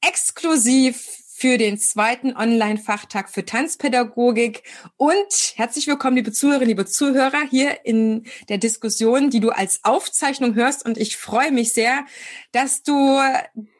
exklusiv für den zweiten Online-Fachtag für Tanzpädagogik. Und herzlich willkommen, liebe Zuhörerinnen, liebe Zuhörer, hier in der Diskussion, die du als Aufzeichnung hörst. Und ich freue mich sehr, dass du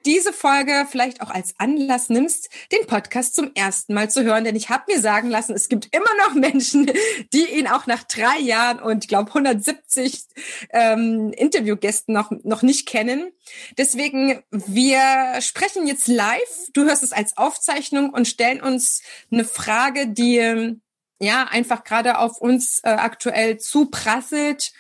diese Folge vielleicht auch als Anlass nimmst, den Podcast zum ersten Mal zu hören. Denn ich habe mir sagen lassen, es gibt immer noch Menschen, die ihn auch nach drei Jahren und ich glaube 170 ähm, Interviewgästen noch, noch nicht kennen. Deswegen, wir sprechen jetzt live. Du hörst es als Aufzeichnung und stellen uns eine Frage, die ja einfach gerade auf uns äh, aktuell zuprasselt.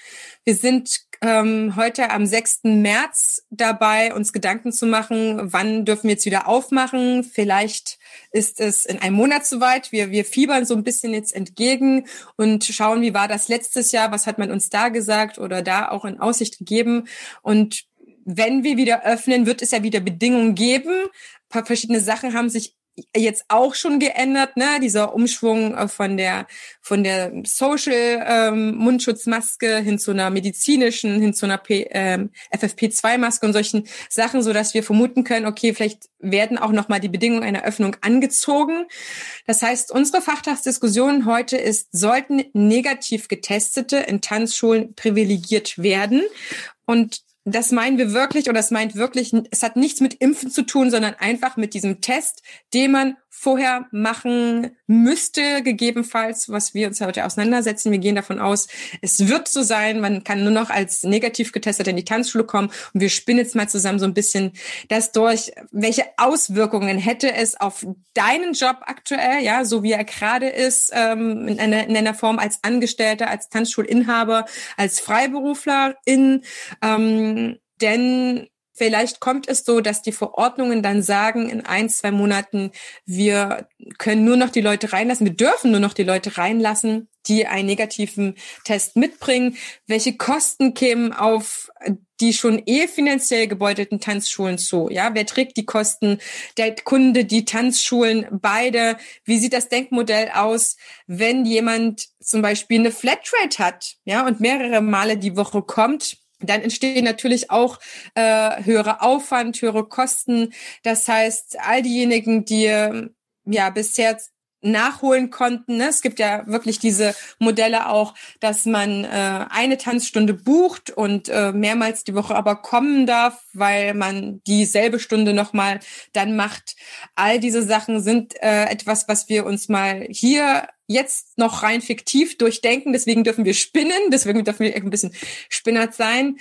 Wir sind ähm, heute am 6. März dabei, uns Gedanken zu machen, wann dürfen wir jetzt wieder aufmachen. Vielleicht ist es in einem Monat soweit. Wir, wir fiebern so ein bisschen jetzt entgegen und schauen, wie war das letztes Jahr, was hat man uns da gesagt oder da auch in Aussicht gegeben. Und wenn wir wieder öffnen, wird es ja wieder Bedingungen geben. Ein paar verschiedene Sachen haben sich jetzt auch schon geändert, ne? Dieser Umschwung äh, von der von der Social ähm, Mundschutzmaske hin zu einer medizinischen, hin zu einer ähm, FFP2-Maske und solchen Sachen, so dass wir vermuten können, okay, vielleicht werden auch noch mal die Bedingungen einer Öffnung angezogen. Das heißt, unsere Fachtagsdiskussion heute ist: Sollten negativ Getestete in Tanzschulen privilegiert werden? Und das meinen wir wirklich oder das meint wirklich, es hat nichts mit Impfen zu tun, sondern einfach mit diesem Test, den man vorher machen müsste, gegebenenfalls, was wir uns heute auseinandersetzen. Wir gehen davon aus, es wird so sein, man kann nur noch als negativ getestet in die Tanzschule kommen. Und wir spinnen jetzt mal zusammen so ein bisschen das durch, welche Auswirkungen hätte es auf deinen Job aktuell, ja, so wie er gerade ist, ähm, in, einer, in einer Form als Angestellter, als Tanzschulinhaber, als Freiberuflerin, ähm, denn Vielleicht kommt es so, dass die Verordnungen dann sagen, in ein, zwei Monaten, wir können nur noch die Leute reinlassen, wir dürfen nur noch die Leute reinlassen, die einen negativen Test mitbringen. Welche Kosten kämen auf die schon eh finanziell gebeutelten Tanzschulen zu? Ja, wer trägt die Kosten? Der Kunde, die Tanzschulen, beide. Wie sieht das Denkmodell aus, wenn jemand zum Beispiel eine Flatrate hat, ja, und mehrere Male die Woche kommt? Dann entstehen natürlich auch äh, höhere Aufwand, höhere Kosten. Das heißt, all diejenigen, die ja bisher nachholen konnten. Ne? Es gibt ja wirklich diese Modelle auch, dass man äh, eine Tanzstunde bucht und äh, mehrmals die Woche aber kommen darf, weil man dieselbe Stunde nochmal dann macht. All diese Sachen sind äh, etwas, was wir uns mal hier jetzt noch rein fiktiv durchdenken. Deswegen dürfen wir spinnen, deswegen dürfen wir ein bisschen spinnert sein.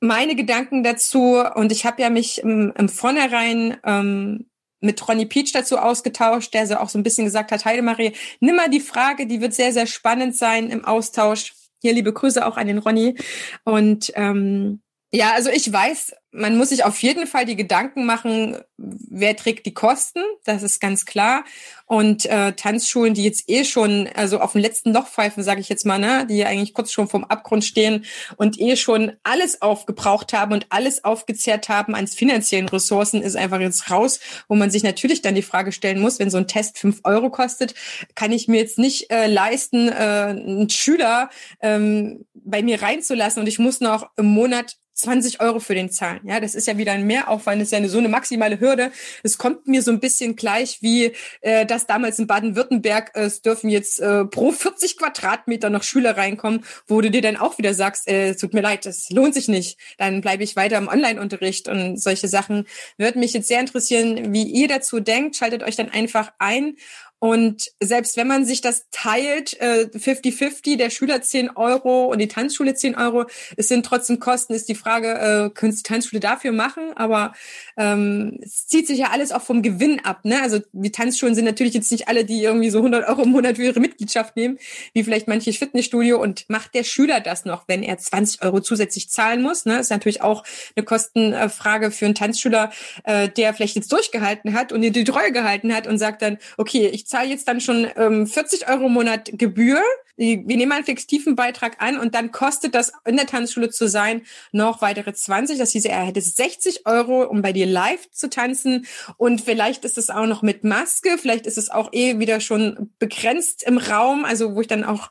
Meine Gedanken dazu, und ich habe ja mich im, im Vornherein ähm, mit Ronny Peach dazu ausgetauscht, der so auch so ein bisschen gesagt hat, Heidemarie, nimm mal die Frage, die wird sehr, sehr spannend sein im Austausch. Hier liebe Grüße auch an den Ronny. Und ähm, ja, also ich weiß, man muss sich auf jeden Fall die Gedanken machen, wer trägt die Kosten, das ist ganz klar. Und äh, Tanzschulen, die jetzt eh schon, also auf dem letzten Loch pfeifen, sage ich jetzt mal, ne, die eigentlich kurz schon vom Abgrund stehen und eh schon alles aufgebraucht haben und alles aufgezehrt haben an finanziellen Ressourcen, ist einfach jetzt raus, wo man sich natürlich dann die Frage stellen muss, wenn so ein Test fünf Euro kostet, kann ich mir jetzt nicht äh, leisten, äh, einen Schüler ähm, bei mir reinzulassen und ich muss noch im Monat 20 Euro für den zahlen. Ja, das ist ja wieder ein Mehraufwand, das ist ja eine, so eine maximale Hürde. Es kommt mir so ein bisschen gleich wie äh, das damals in Baden-Württemberg. Äh, es dürfen jetzt äh, pro 40 Quadratmeter noch Schüler reinkommen, wo du dir dann auch wieder sagst, äh, tut mir leid, das lohnt sich nicht. Dann bleibe ich weiter im Online-Unterricht und solche Sachen. Würde mich jetzt sehr interessieren, wie ihr dazu denkt. Schaltet euch dann einfach ein Und selbst wenn man sich das teilt, 50-50, äh, der Schüler 10 Euro und die Tanzschule 10 Euro, es sind trotzdem Kosten, ist die Frage, äh, können Sie die Tanzschule dafür machen? Aber ähm, es zieht sich ja alles auch vom Gewinn ab. Ne? Also die Tanzschulen sind natürlich jetzt nicht alle, die irgendwie so 100 Euro im Monat für ihre Mitgliedschaft nehmen, wie vielleicht manches Fitnessstudio. Und macht der Schüler das noch, wenn er 20 Euro zusätzlich zahlen muss? Ne? Ist natürlich auch eine Kostenfrage für einen Tanzschüler, äh, der vielleicht jetzt durchgehalten hat und die Treue gehalten hat und sagt dann, okay, ich zahle jetzt dann schon ähm, 40 Euro im Monat Gebühr. Wir nehmen einen fiktiven Beitrag an und dann kostet das in der Tanzschule zu sein noch weitere 20. Das hieß, er hätte 60 Euro, um bei dir live zu tanzen. Und vielleicht ist es auch noch mit Maske. Vielleicht ist es auch eh wieder schon begrenzt im Raum. Also wo ich dann auch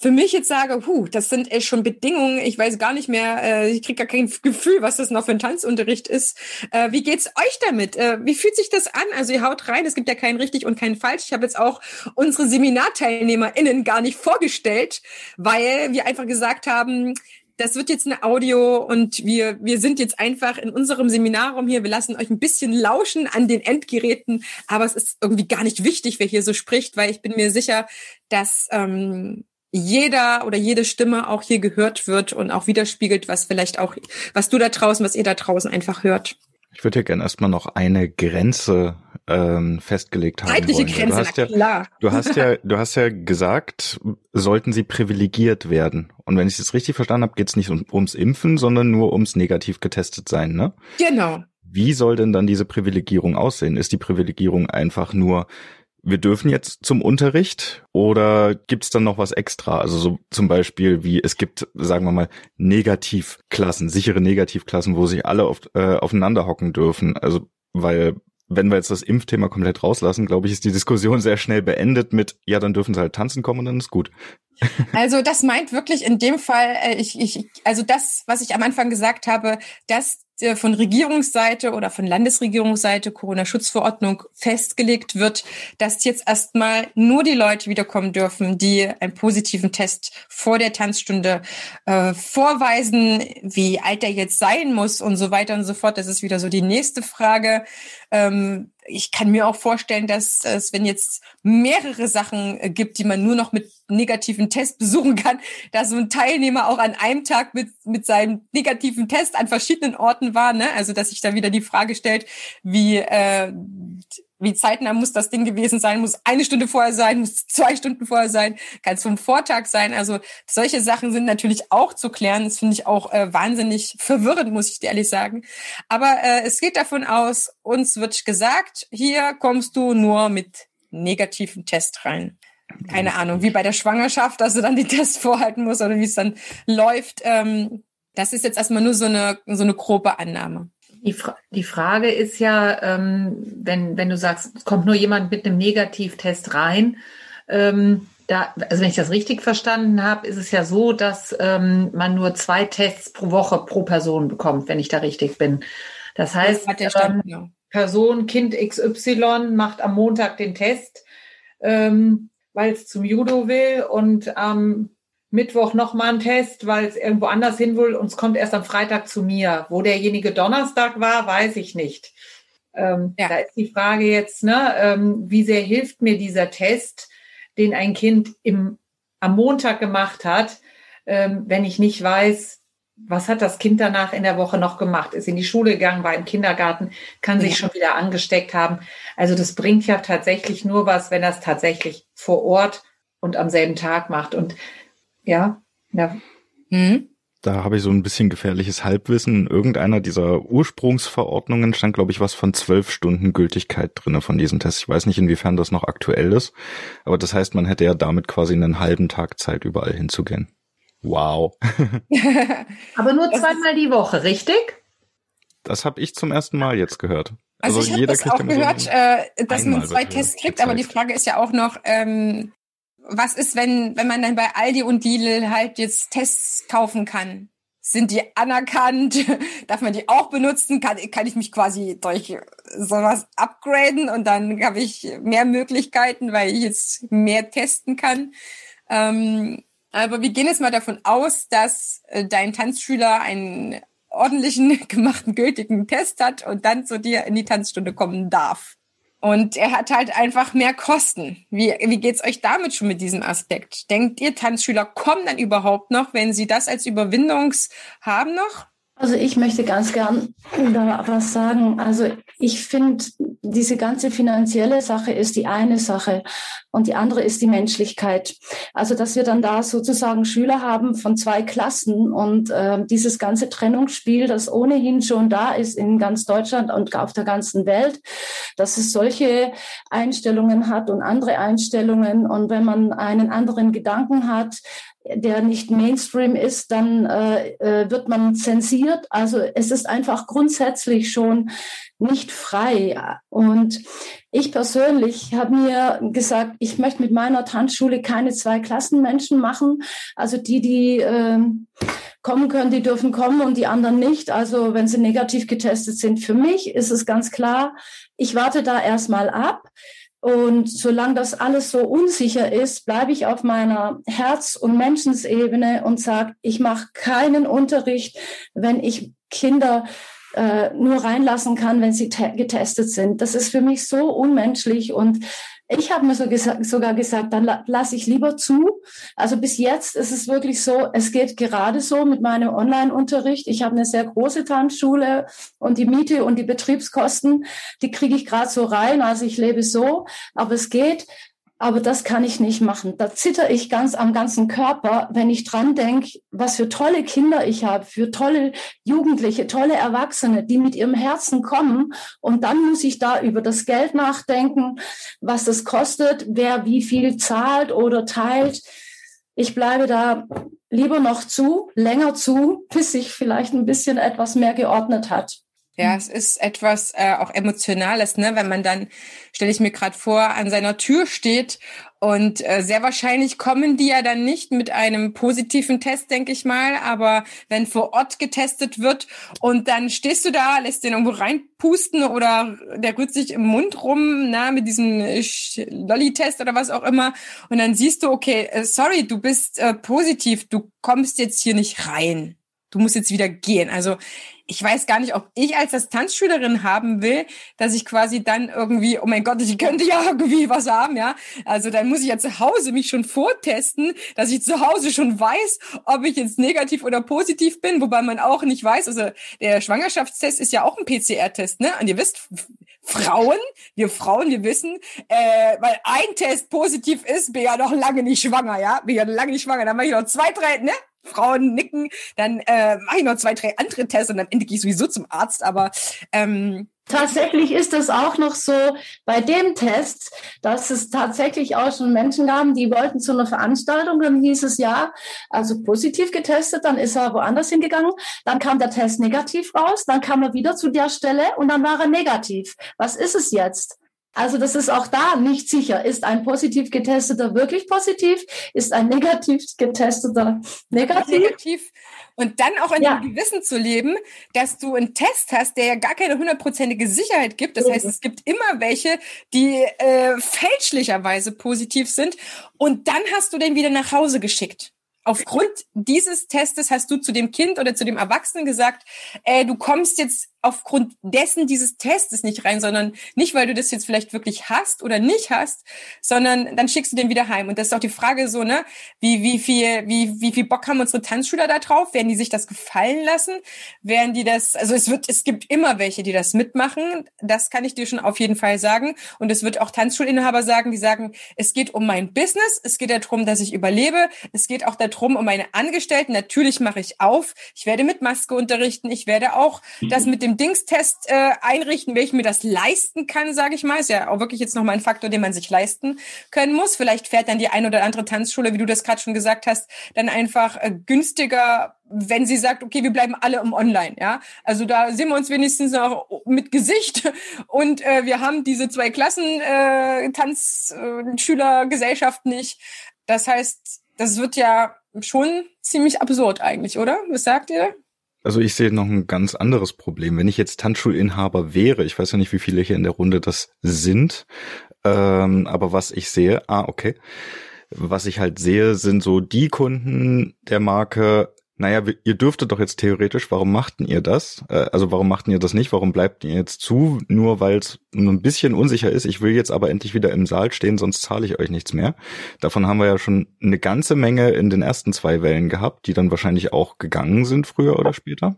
für mich jetzt sage, huh, das sind echt schon Bedingungen, ich weiß gar nicht mehr, äh, ich kriege gar kein Gefühl, was das noch für ein Tanzunterricht ist. Äh, wie geht's euch damit? Äh, wie fühlt sich das an? Also ihr haut rein, es gibt ja kein richtig und kein falsch. Ich habe jetzt auch unsere SeminarteilnehmerInnen gar nicht vorgestellt, weil wir einfach gesagt haben, das wird jetzt eine Audio und wir, wir sind jetzt einfach in unserem Seminarraum hier. Wir lassen euch ein bisschen lauschen an den Endgeräten, aber es ist irgendwie gar nicht wichtig, wer hier so spricht, weil ich bin mir sicher, dass ähm, jeder oder jede Stimme auch hier gehört wird und auch widerspiegelt, was vielleicht auch, was du da draußen, was ihr da draußen einfach hört. Ich würde ja gerne erstmal noch eine Grenze ähm, festgelegt haben. Zeitliche wollen. Grenze, du hast ja, klar. Du hast ja, du hast ja gesagt, sollten sie privilegiert werden. Und wenn ich es richtig verstanden habe, geht es nicht um, ums Impfen, sondern nur ums negativ getestet sein, ne? Genau. Wie soll denn dann diese Privilegierung aussehen? Ist die Privilegierung einfach nur wir dürfen jetzt zum Unterricht oder gibt's dann noch was extra? Also so zum Beispiel wie es gibt, sagen wir mal, Negativklassen, sichere Negativklassen, wo sich alle auf, äh, aufeinander hocken dürfen. Also weil wenn wir jetzt das Impfthema komplett rauslassen, glaube ich, ist die Diskussion sehr schnell beendet mit, ja, dann dürfen sie halt tanzen kommen und dann ist gut. Also das meint wirklich in dem Fall, äh, ich, ich, also das, was ich am Anfang gesagt habe, dass äh, von Regierungsseite oder von Landesregierungsseite Corona-Schutzverordnung festgelegt wird, dass jetzt erstmal nur die Leute wiederkommen dürfen, die einen positiven Test vor der Tanzstunde äh, vorweisen, wie alt er jetzt sein muss und so weiter und so fort. Das ist wieder so die nächste Frage. Ähm, ich kann mir auch vorstellen, dass es, wenn jetzt mehrere Sachen äh, gibt, die man nur noch mit negativen Test besuchen kann, dass so ein Teilnehmer auch an einem Tag mit, mit seinem negativen Test an verschiedenen Orten war. Ne? Also dass sich da wieder die Frage stellt, wie äh, wie zeitnah muss das Ding gewesen sein? Muss eine Stunde vorher sein? Muss zwei Stunden vorher sein? Kann es vom Vortag sein? Also solche Sachen sind natürlich auch zu klären. Das finde ich auch äh, wahnsinnig verwirrend, muss ich dir ehrlich sagen. Aber äh, es geht davon aus, uns wird gesagt, hier kommst du nur mit negativen Test rein. Keine Ahnung, wie bei der Schwangerschaft, dass du dann die Tests vorhalten musst oder wie es dann läuft. Ähm, das ist jetzt erstmal nur so eine, so eine grobe Annahme. Die, Fra die Frage ist ja, ähm, wenn, wenn du sagst, es kommt nur jemand mit einem Negativtest rein, ähm, da, also wenn ich das richtig verstanden habe, ist es ja so, dass ähm, man nur zwei Tests pro Woche pro Person bekommt, wenn ich da richtig bin. Das heißt, das Stand, ja. Person, Kind XY macht am Montag den Test, ähm, weil es zum Judo will und am Mittwoch nochmal einen Test, weil es irgendwo anders hin will und es kommt erst am Freitag zu mir. Wo derjenige Donnerstag war, weiß ich nicht. Ähm, ja. Da ist die Frage jetzt, ne, ähm, wie sehr hilft mir dieser Test, den ein Kind im, am Montag gemacht hat, ähm, wenn ich nicht weiß, was hat das Kind danach in der Woche noch gemacht? Ist in die Schule gegangen, war im Kindergarten, kann sich schon wieder angesteckt haben. Also das bringt ja tatsächlich nur was, wenn er es tatsächlich vor Ort und am selben Tag macht. Und ja, ja. Mhm. Da habe ich so ein bisschen gefährliches Halbwissen. In irgendeiner dieser Ursprungsverordnungen stand, glaube ich, was von zwölf Stunden Gültigkeit drinne von diesem Test. Ich weiß nicht, inwiefern das noch aktuell ist. Aber das heißt, man hätte ja damit quasi einen halben Tag Zeit, überall hinzugehen. Wow. Aber nur zweimal die Woche, richtig? Das habe ich zum ersten Mal jetzt gehört. Also, also ich habe das auch gehört, so äh, dass man zwei Tests kriegt, aber die Frage ist ja auch noch, ähm, was ist, wenn, wenn man dann bei Aldi und Lidl halt jetzt Tests kaufen kann? Sind die anerkannt? Darf man die auch benutzen? Kann, kann ich mich quasi durch sowas upgraden und dann habe ich mehr Möglichkeiten, weil ich jetzt mehr testen kann? Ähm, aber wir gehen jetzt mal davon aus, dass äh, dein Tanzschüler einen ordentlichen, gemachten, gültigen Test hat und dann zu dir in die Tanzstunde kommen darf. Und er hat halt einfach mehr Kosten. Wie, wie geht's euch damit schon mit diesem Aspekt? Denkt ihr, Tanzschüler kommen dann überhaupt noch, wenn sie das als Überwindungs haben noch? Also ich möchte ganz gern da was sagen. Also ich finde, diese ganze finanzielle Sache ist die eine Sache und die andere ist die Menschlichkeit. Also dass wir dann da sozusagen Schüler haben von zwei Klassen und äh, dieses ganze Trennungsspiel, das ohnehin schon da ist in ganz Deutschland und auf der ganzen Welt, dass es solche Einstellungen hat und andere Einstellungen und wenn man einen anderen Gedanken hat, der nicht Mainstream ist, dann äh, äh, wird man zensiert. Also es ist einfach grundsätzlich schon nicht frei. Und ich persönlich habe mir gesagt, ich möchte mit meiner Tanzschule keine zwei Klassenmenschen machen. Also die, die äh, kommen können, die dürfen kommen und die anderen nicht. Also wenn sie negativ getestet sind, für mich ist es ganz klar, ich warte da erstmal ab. Und solange das alles so unsicher ist, bleibe ich auf meiner Herz- und Menschensebene und sage, ich mache keinen Unterricht, wenn ich Kinder äh, nur reinlassen kann, wenn sie getestet sind. Das ist für mich so unmenschlich und ich habe mir so gesa sogar gesagt, dann la lasse ich lieber zu. Also bis jetzt ist es wirklich so, es geht gerade so mit meinem Online-Unterricht. Ich habe eine sehr große Tanzschule und die Miete und die Betriebskosten, die kriege ich gerade so rein. Also ich lebe so, aber es geht. Aber das kann ich nicht machen. Da zitter ich ganz am ganzen Körper, wenn ich dran denke, was für tolle Kinder ich habe, für tolle Jugendliche, tolle Erwachsene, die mit ihrem Herzen kommen. Und dann muss ich da über das Geld nachdenken, was das kostet, wer wie viel zahlt oder teilt. Ich bleibe da lieber noch zu, länger zu, bis sich vielleicht ein bisschen etwas mehr geordnet hat. Ja, es ist etwas äh, auch Emotionales, ne? wenn man dann, stelle ich mir gerade vor, an seiner Tür steht und äh, sehr wahrscheinlich kommen die ja dann nicht mit einem positiven Test, denke ich mal, aber wenn vor Ort getestet wird und dann stehst du da, lässt den irgendwo reinpusten oder der rührt sich im Mund rum, na, mit diesem Lolli-Test oder was auch immer und dann siehst du, okay, äh, sorry, du bist äh, positiv, du kommst jetzt hier nicht rein. Du musst jetzt wieder gehen. Also ich weiß gar nicht, ob ich als Tanzschülerin haben will, dass ich quasi dann irgendwie, oh mein Gott, ich könnte ja irgendwie was haben, ja. Also dann muss ich ja zu Hause mich schon vortesten, dass ich zu Hause schon weiß, ob ich jetzt negativ oder positiv bin, wobei man auch nicht weiß, also der Schwangerschaftstest ist ja auch ein PCR-Test, ne? Und ihr wisst, Frauen, wir Frauen, wir wissen, äh, weil ein Test positiv ist, bin ja noch lange nicht schwanger, ja, bin ja lange nicht schwanger, dann mache ich noch zwei, drei, ne? Frauen nicken, dann äh, mache ich noch zwei, drei andere Tests und am Ende gehe ich sowieso zum Arzt. Aber ähm, Tatsächlich ist es auch noch so bei dem Test, dass es tatsächlich auch schon Menschen gab, die wollten zu einer Veranstaltung, dann hieß es ja, also positiv getestet, dann ist er woanders hingegangen, dann kam der Test negativ raus, dann kam er wieder zu der Stelle und dann war er negativ. Was ist es jetzt? Also das ist auch da nicht sicher. Ist ein positiv getesteter wirklich positiv? Ist ein negativ getesteter negativ? negativ. Und dann auch in ja. dem Gewissen zu leben, dass du einen Test hast, der ja gar keine hundertprozentige Sicherheit gibt. Das heißt, es gibt immer welche, die äh, fälschlicherweise positiv sind. Und dann hast du den wieder nach Hause geschickt. Aufgrund dieses Testes hast du zu dem Kind oder zu dem Erwachsenen gesagt, äh, du kommst jetzt aufgrund dessen dieses Testes nicht rein, sondern nicht, weil du das jetzt vielleicht wirklich hast oder nicht hast, sondern dann schickst du den wieder heim. Und das ist auch die Frage so, ne, wie, wie viel, wie, wie viel Bock haben unsere Tanzschüler da drauf? Werden die sich das gefallen lassen? Werden die das, also es wird, es gibt immer welche, die das mitmachen. Das kann ich dir schon auf jeden Fall sagen. Und es wird auch Tanzschulinhaber sagen, die sagen, es geht um mein Business. Es geht darum, dass ich überlebe. Es geht auch darum, um meine Angestellten. Natürlich mache ich auf. Ich werde mit Maske unterrichten. Ich werde auch das mit dem dem Dingstest äh, einrichten, welchen mir das leisten kann, sage ich mal. Ist ja auch wirklich jetzt nochmal ein Faktor, den man sich leisten können muss. Vielleicht fährt dann die ein oder andere Tanzschule, wie du das gerade schon gesagt hast, dann einfach äh, günstiger wenn sie sagt, okay, wir bleiben alle im Online, ja. Also da sehen wir uns wenigstens noch mit Gesicht und äh, wir haben diese zwei Klassen äh, Tanzschülergesellschaft äh, nicht. Das heißt, das wird ja schon ziemlich absurd eigentlich, oder? Was sagt ihr? Also ich sehe noch ein ganz anderes Problem. Wenn ich jetzt Tanzschulinhaber wäre, ich weiß ja nicht, wie viele hier in der Runde das sind, ähm, aber was ich sehe, ah, okay. Was ich halt sehe, sind so die Kunden der Marke, naja, ihr dürftet doch jetzt theoretisch, warum machten ihr das? Äh, also warum machten ihr das nicht? Warum bleibt ihr jetzt zu? Nur weil es ein bisschen unsicher ist. Ich will jetzt aber endlich wieder im Saal stehen, sonst zahle ich euch nichts mehr. Davon haben wir ja schon eine ganze Menge in den ersten zwei Wellen gehabt, die dann wahrscheinlich auch gegangen sind früher oder später.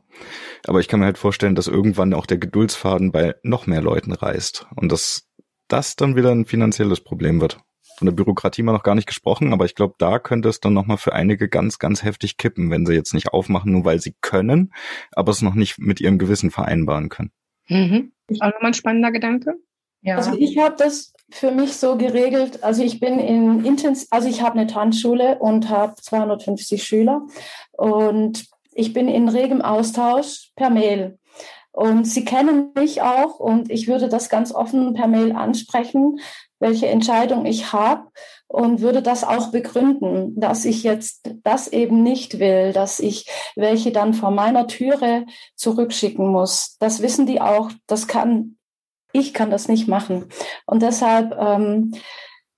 Aber ich kann mir halt vorstellen, dass irgendwann auch der Geduldsfaden bei noch mehr Leuten reißt und dass das dann wieder ein finanzielles Problem wird von der Bürokratie mal noch gar nicht gesprochen, aber ich glaube, da könnte es dann nochmal für einige ganz, ganz heftig kippen, wenn sie jetzt nicht aufmachen, nur weil sie können, aber es noch nicht mit ihrem Gewissen vereinbaren können. Mhm. Auch nochmal ein spannender Gedanke. Ja. Also ich habe das für mich so geregelt. Also ich bin in Intens, also ich habe eine Tanzschule und habe 250 Schüler und ich bin in regem Austausch per Mail. Und sie kennen mich auch und ich würde das ganz offen per Mail ansprechen, welche Entscheidung ich habe und würde das auch begründen, dass ich jetzt das eben nicht will, dass ich welche dann vor meiner Türe zurückschicken muss. Das wissen die auch. Das kann ich kann das nicht machen und deshalb ähm,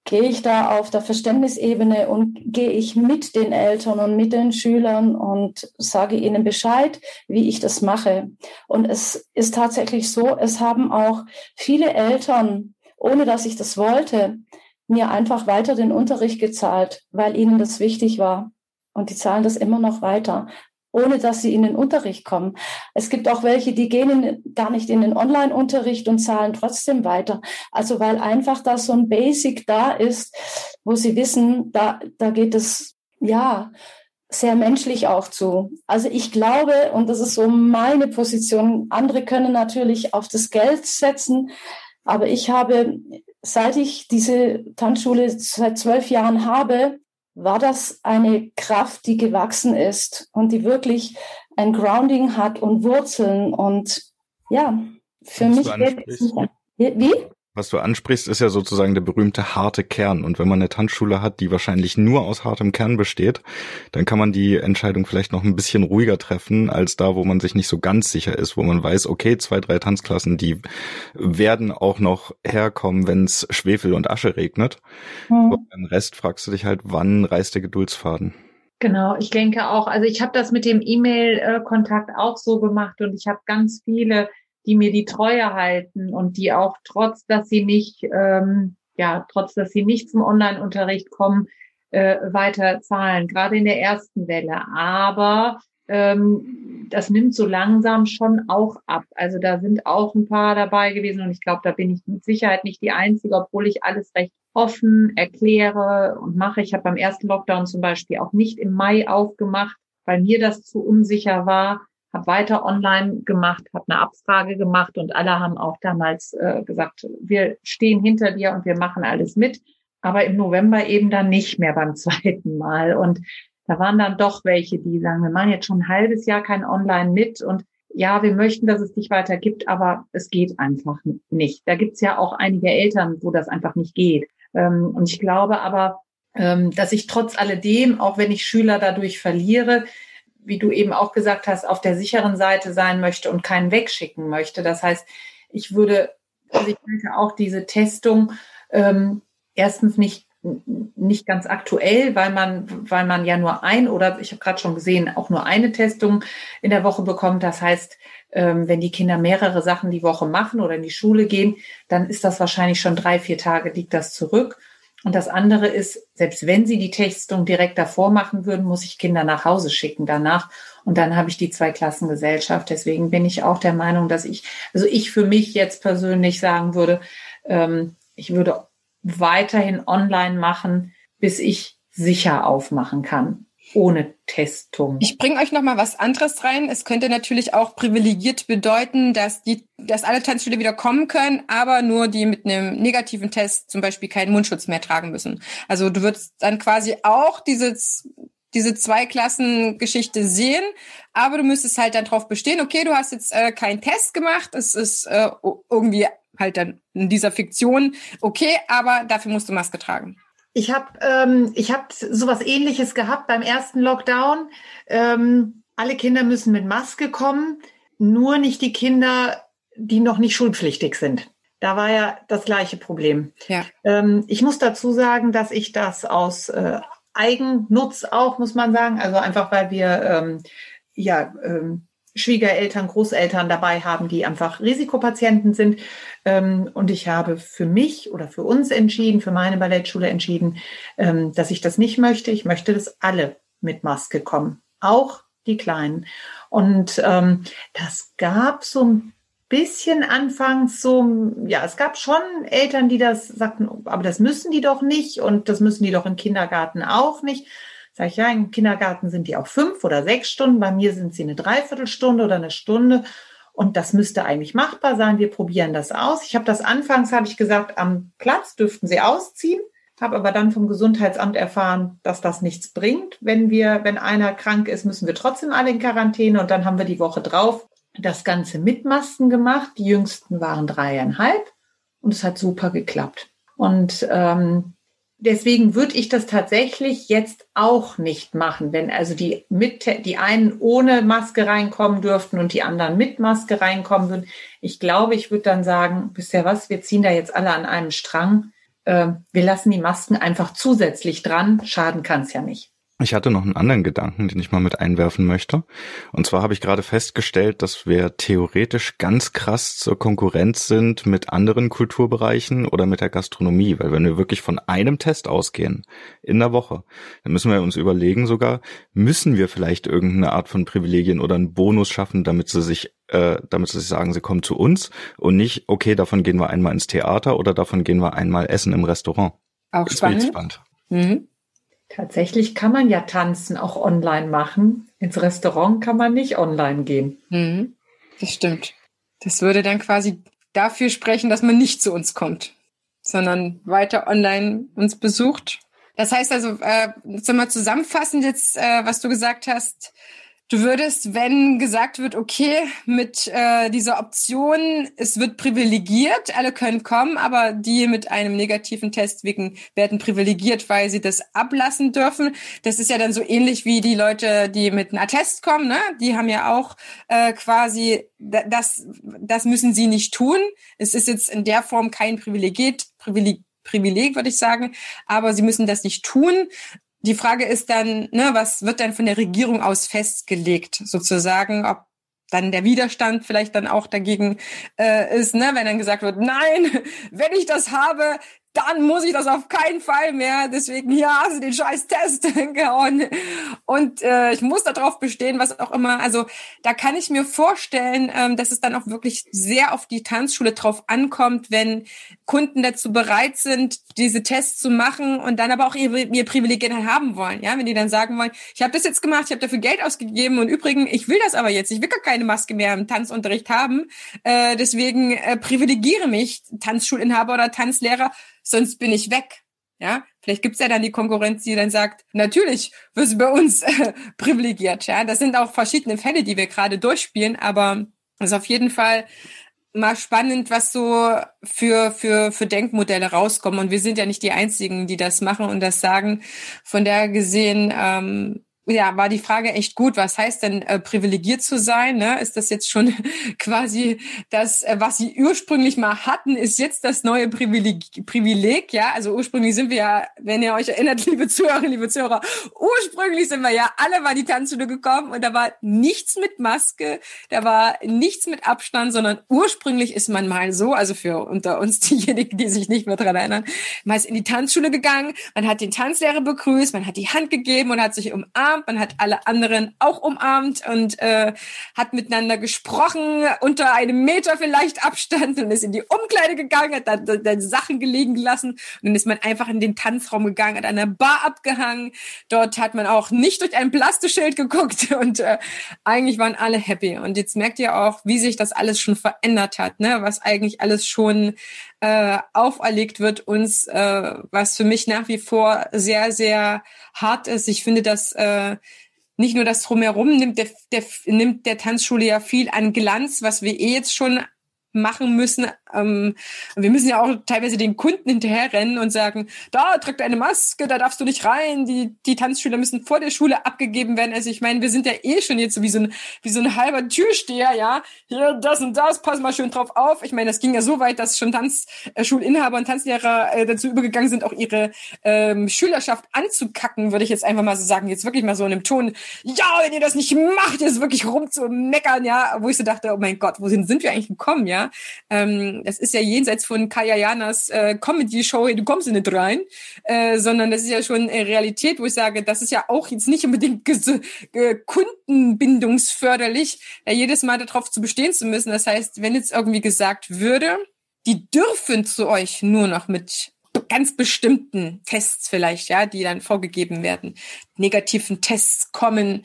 gehe ich da auf der Verständnisebene und gehe ich mit den Eltern und mit den Schülern und sage ihnen Bescheid, wie ich das mache. Und es ist tatsächlich so, es haben auch viele Eltern ohne dass ich das wollte, mir einfach weiter den Unterricht gezahlt, weil ihnen das wichtig war. Und die zahlen das immer noch weiter, ohne dass sie in den Unterricht kommen. Es gibt auch welche, die gehen in, gar nicht in den Online-Unterricht und zahlen trotzdem weiter. Also weil einfach da so ein Basic da ist, wo sie wissen, da, da geht es, ja, sehr menschlich auch zu. Also ich glaube, und das ist so meine Position, andere können natürlich auf das Geld setzen, aber ich habe, seit ich diese Tanzschule seit zwölf Jahren habe, war das eine Kraft, die gewachsen ist und die wirklich ein Grounding hat und Wurzeln und ja, für mich geht es nicht. Wie? Was du ansprichst, ist ja sozusagen der berühmte harte Kern. Und wenn man eine Tanzschule hat, die wahrscheinlich nur aus hartem Kern besteht, dann kann man die Entscheidung vielleicht noch ein bisschen ruhiger treffen, als da, wo man sich nicht so ganz sicher ist, wo man weiß, okay, zwei, drei Tanzklassen, die werden auch noch herkommen, wenn es Schwefel und Asche regnet. Mhm. Und beim Rest fragst du dich halt, wann reißt der Geduldsfaden? Genau, ich denke auch, also ich habe das mit dem E-Mail-Kontakt auch so gemacht und ich habe ganz viele die mir die Treue halten und die auch trotz, dass sie nicht, ähm, ja, trotz, dass sie nicht zum Online-Unterricht kommen, äh, weiter zahlen, gerade in der ersten Welle. Aber ähm, das nimmt so langsam schon auch ab. Also da sind auch ein paar dabei gewesen und ich glaube, da bin ich mit Sicherheit nicht die Einzige, obwohl ich alles recht offen erkläre und mache. Ich habe beim ersten Lockdown zum Beispiel auch nicht im Mai aufgemacht, weil mir das zu unsicher war habe weiter online gemacht, habe eine Abfrage gemacht und alle haben auch damals äh, gesagt, wir stehen hinter dir und wir machen alles mit. Aber im November eben dann nicht mehr beim zweiten Mal. Und da waren dann doch welche, die sagen, wir machen jetzt schon ein halbes Jahr kein Online mit und ja, wir möchten, dass es dich weiter gibt, aber es geht einfach nicht. Da gibt's ja auch einige Eltern, wo das einfach nicht geht. Ähm, und ich glaube aber, ähm, dass ich trotz alledem, auch wenn ich Schüler dadurch verliere, wie du eben auch gesagt hast, auf der sicheren Seite sein möchte und keinen wegschicken möchte. Das heißt, ich würde, also ich denke auch diese Testung ähm, erstens nicht nicht ganz aktuell, weil man, weil man ja nur ein oder ich habe gerade schon gesehen, auch nur eine Testung in der Woche bekommt. Das heißt, ähm, wenn die Kinder mehrere Sachen die Woche machen oder in die Schule gehen, dann ist das wahrscheinlich schon drei, vier Tage liegt das zurück. Und das andere ist, selbst wenn sie die Testung direkt davor machen würden, muss ich Kinder nach Hause schicken danach. Und dann habe ich die Zweiklassengesellschaft. Deswegen bin ich auch der Meinung, dass ich, also ich für mich jetzt persönlich sagen würde, ähm, ich würde weiterhin online machen, bis ich sicher aufmachen kann ohne Testung. Ich bringe euch noch mal was anderes rein. Es könnte natürlich auch privilegiert bedeuten, dass die, dass alle Tanzschüler wieder kommen können, aber nur die mit einem negativen Test zum Beispiel keinen Mundschutz mehr tragen müssen. Also du würdest dann quasi auch dieses diese Zwei-Klassen-Geschichte sehen, aber du müsstest halt dann drauf bestehen, okay, du hast jetzt äh, keinen Test gemacht, es ist äh, irgendwie halt dann in dieser Fiktion okay, aber dafür musst du Maske tragen. Ich habe ähm, ich hab sowas ähnliches gehabt beim ersten Lockdown. Ähm, alle Kinder müssen mit Maske kommen, nur nicht die Kinder, die noch nicht schulpflichtig sind. Da war ja das gleiche Problem. Ja. Ähm, ich muss dazu sagen, dass ich das aus, äh, Eigennutz auch, muss man sagen. Also einfach, weil wir ähm, ja ähm, Schwiegereltern, Großeltern dabei haben, die einfach Risikopatienten sind. Ähm, und ich habe für mich oder für uns entschieden, für meine Ballettschule entschieden, ähm, dass ich das nicht möchte. Ich möchte, dass alle mit Maske kommen, auch die Kleinen. Und ähm, das gab so ein bisschen anfangs so, ja, es gab schon Eltern, die das sagten, aber das müssen die doch nicht und das müssen die doch im Kindergarten auch nicht. Sag ich, ja, im Kindergarten sind die auch fünf oder sechs Stunden, bei mir sind sie eine Dreiviertelstunde oder eine Stunde. Und das müsste eigentlich machbar sein. Wir probieren das aus. Ich habe das anfangs, habe ich gesagt, am Platz dürften sie ausziehen, habe aber dann vom Gesundheitsamt erfahren, dass das nichts bringt. Wenn wir, wenn einer krank ist, müssen wir trotzdem alle in Quarantäne. Und dann haben wir die Woche drauf das Ganze mit Masken gemacht. Die jüngsten waren dreieinhalb und es hat super geklappt. Und ähm, deswegen würde ich das tatsächlich jetzt auch nicht machen, wenn also die mit die einen ohne Maske reinkommen dürften und die anderen mit Maske reinkommen würden. Ich glaube, ich würde dann sagen, bisher was, wir ziehen da jetzt alle an einem Strang. Äh, wir lassen die Masken einfach zusätzlich dran. Schaden kann es ja nicht. Ich hatte noch einen anderen Gedanken, den ich mal mit einwerfen möchte. Und zwar habe ich gerade festgestellt, dass wir theoretisch ganz krass zur Konkurrenz sind mit anderen Kulturbereichen oder mit der Gastronomie. Weil wenn wir wirklich von einem Test ausgehen in der Woche, dann müssen wir uns überlegen sogar, müssen wir vielleicht irgendeine Art von Privilegien oder einen Bonus schaffen, damit sie sich äh, damit sie sich sagen, sie kommen zu uns und nicht, okay, davon gehen wir einmal ins Theater oder davon gehen wir einmal essen im Restaurant. Auch spannend. spannend. Mhm. Tatsächlich kann man ja tanzen auch online machen. Ins Restaurant kann man nicht online gehen. Mhm. Das stimmt. Das würde dann quasi dafür sprechen, dass man nicht zu uns kommt, sondern weiter online uns besucht. Das heißt also, äh, soll mal zusammenfassend jetzt, äh, was du gesagt hast, Du würdest, wenn gesagt wird, okay, mit äh, dieser Option, es wird privilegiert, alle können kommen, aber die mit einem negativen Test wegen werden privilegiert, weil sie das ablassen dürfen. Das ist ja dann so ähnlich wie die Leute, die mit einem Attest kommen, ne? Die haben ja auch äh, quasi das, das müssen sie nicht tun. Es ist jetzt in der Form kein Privileg, Privileg Privileg, würde ich sagen, aber sie müssen das nicht tun die Frage ist dann, ne, was wird dann von der Regierung aus festgelegt, sozusagen, ob dann der Widerstand vielleicht dann auch dagegen äh, ist, ne, wenn dann gesagt wird, nein, wenn ich das habe, dann muss ich das auf keinen Fall mehr. Deswegen hier hast du den scheiß Test gehauen. Und äh, ich muss darauf bestehen, was auch immer. Also da kann ich mir vorstellen, ähm, dass es dann auch wirklich sehr auf die Tanzschule drauf ankommt, wenn Kunden dazu bereit sind, diese Tests zu machen und dann aber auch ihre, ihr Privilegien haben wollen. Ja, wenn die dann sagen wollen, ich habe das jetzt gemacht, ich habe dafür Geld ausgegeben und übrigens, ich will das aber jetzt, ich will gar keine Maske mehr im Tanzunterricht haben. Äh, deswegen äh, privilegiere mich Tanzschulinhaber oder Tanzlehrer sonst bin ich weg. Ja, vielleicht gibt's ja dann die Konkurrenz, die dann sagt, natürlich wirst du bei uns äh, privilegiert. Ja, das sind auch verschiedene Fälle, die wir gerade durchspielen, aber es ist auf jeden Fall mal spannend, was so für, für, für Denkmodelle rauskommen. Und wir sind ja nicht die Einzigen, die das machen und das sagen. Von der gesehen, ähm, ja, war die Frage echt gut. Was heißt denn äh, privilegiert zu sein? Ne? Ist das jetzt schon quasi das, äh, was sie ursprünglich mal hatten, ist jetzt das neue Privileg, Privileg? Ja, also ursprünglich sind wir ja, wenn ihr euch erinnert, liebe Zuhörer, liebe Zuhörer, ursprünglich sind wir ja alle mal die Tanzschule gekommen und da war nichts mit Maske, da war nichts mit Abstand, sondern ursprünglich ist man mal so, also für unter uns diejenigen, die sich nicht mehr dran erinnern, man ist in die Tanzschule gegangen, man hat den Tanzlehrer begrüßt, man hat die Hand gegeben und hat sich umarmt umarmt, man hat alle anderen auch umarmt und äh, hat miteinander gesprochen, unter einem Meter vielleicht Abstand und ist in die Umkleide gegangen, hat dann, dann Sachen gelegen gelassen und dann ist man einfach in den Tanzraum gegangen, hat an der Bar abgehangen. Dort hat man auch nicht durch ein Plastischild geguckt und äh, eigentlich waren alle happy. Und jetzt merkt ihr auch, wie sich das alles schon verändert hat, ne? was eigentlich alles schon äh, auferlegt wird uns, äh, was für mich nach wie vor sehr, sehr hart ist. Ich finde, dass äh, nicht nur das drumherum nimmt der, der, nimmt der Tanzschule ja viel an Glanz, was wir eh jetzt schon machen müssen, Ähm, wir müssen ja auch teilweise den Kunden hinterherrennen und sagen, da trägt eine Maske, da darfst du nicht rein, die, die Tanzschüler müssen vor der Schule abgegeben werden. Also ich meine, wir sind ja eh schon jetzt so wie so ein, wie so ein halber Türsteher, ja. Hier, das und das, pass mal schön drauf auf. Ich meine, das ging ja so weit, dass schon Tanzschulinhaber und Tanzlehrer äh, dazu übergegangen sind, auch ihre ähm, Schülerschaft anzukacken, würde ich jetzt einfach mal so sagen. Jetzt wirklich mal so in einem Ton, ja, wenn ihr das nicht macht, ist wirklich rumzumeckern, ja. Wo ich so dachte, oh mein Gott, wo sind, sind wir eigentlich gekommen, ja? Ähm, das ist ja jenseits von Kaya Janas äh, Comedy-Show, du kommst nicht rein, äh, sondern das ist ja schon äh, Realität, wo ich sage, das ist ja auch jetzt nicht unbedingt äh, kundenbindungsförderlich, ja, jedes Mal darauf zu bestehen zu müssen. Das heißt, wenn jetzt irgendwie gesagt würde, die dürfen zu euch nur noch mit ganz bestimmten Tests vielleicht, ja, die dann vorgegeben werden, negativen Tests kommen.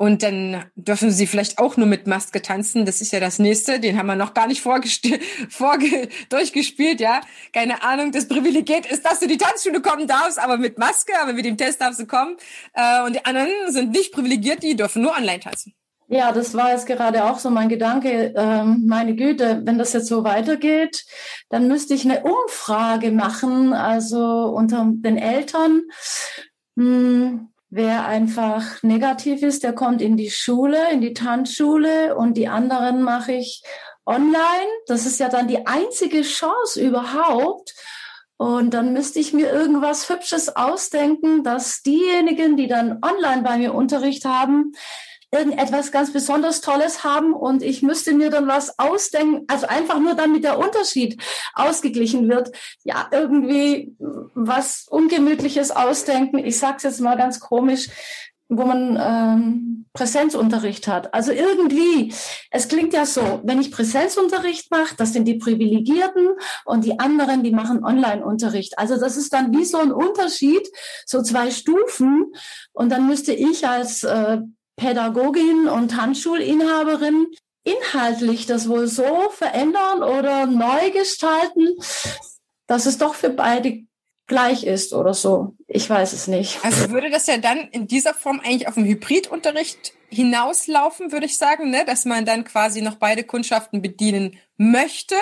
Und dann dürfen sie vielleicht auch nur mit Maske tanzen. Das ist ja das nächste. Den haben wir noch gar nicht vorge durchgespielt, ja. Keine Ahnung. Das Privileg ist, dass du die Tanzschule kommen darfst, aber mit Maske, aber mit dem Test darfst du kommen. Äh, und die anderen sind nicht privilegiert, die dürfen nur online tanzen. Ja, das war jetzt gerade auch so mein Gedanke. Ähm, meine Güte, wenn das jetzt so weitergeht, dann müsste ich eine Umfrage machen, also unter den Eltern. Hm, wer einfach negativ ist, der kommt in die Schule, in die Tanzschule und die anderen mache ich online. Das ist ja dann die einzige Chance überhaupt. Und dann müsste ich mir irgendwas Hübsches ausdenken, dass diejenigen, die dann online bei mir Unterricht haben, irgendetwas ganz besonders Tolles haben und ich müsste mir dann was ausdenken, also einfach nur damit der Unterschied ausgeglichen wird. Ja, irgendwie was Ungemütliches ausdenken. Ich sag's jetzt mal ganz komisch wo man ähm, Präsenzunterricht hat. Also irgendwie, es klingt ja so, wenn ich Präsenzunterricht mache, das sind die Privilegierten und die anderen, die machen Online-Unterricht. Also das ist dann wie so ein Unterschied, so zwei Stufen. Und dann müsste ich als äh, Pädagogin und Handschulinhaberin inhaltlich das wohl so verändern oder neu gestalten, dass es doch für beide gleich ist oder so. Ich weiß es nicht. Also würde das ja dann in dieser Form eigentlich auf dem Hybridunterricht hinauslaufen, würde ich sagen, ne? dass man dann quasi noch beide Kundschaften bedienen möchte.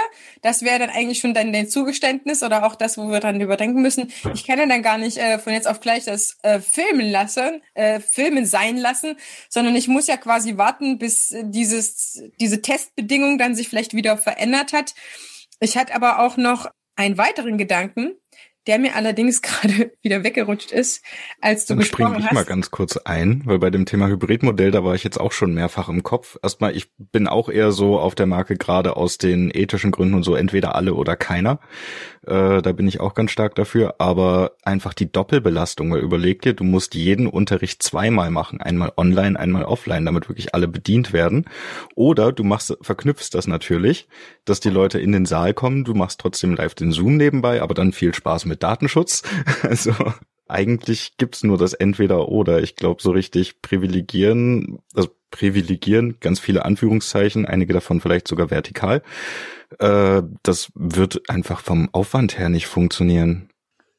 Das wäre dann eigentlich schon dann dein Zugeständnis oder auch das, wo wir dann überdenken müssen. Ich kann ja dann gar nicht äh, von jetzt auf gleich das äh, filmen lassen, äh, filmen sein lassen, sondern ich muss ja quasi warten, bis dieses, diese Testbedingung dann sich vielleicht wieder verändert hat. Ich hatte aber auch noch einen weiteren Gedanken, der mir allerdings gerade wieder weggerutscht ist, als du Dann gesprochen springe ich hast. mal ganz kurz ein, weil bei dem Thema Hybridmodell, da war ich jetzt auch schon mehrfach im Kopf. Erstmal, ich bin auch eher so auf der Marke gerade aus den ethischen Gründen und so, entweder alle oder keiner. Äh, da bin ich auch ganz stark dafür. Aber einfach die Doppelbelastung, weil überleg dir, du musst jeden Unterricht zweimal machen. Einmal online, einmal offline, damit wirklich alle bedient werden. Oder du machst, verknüpfst das natürlich, dass die Leute in den Saal kommen, du machst trotzdem live den Zoom nebenbei, aber dann viel Spaß mit Datenschutz. Also eigentlich gibt's nur das Entweder oder. Ich glaube, so richtig privilegieren, also privilegieren, ganz viele Anführungszeichen, einige davon vielleicht sogar vertikal. Äh, das wird einfach vom Aufwand her nicht funktionieren.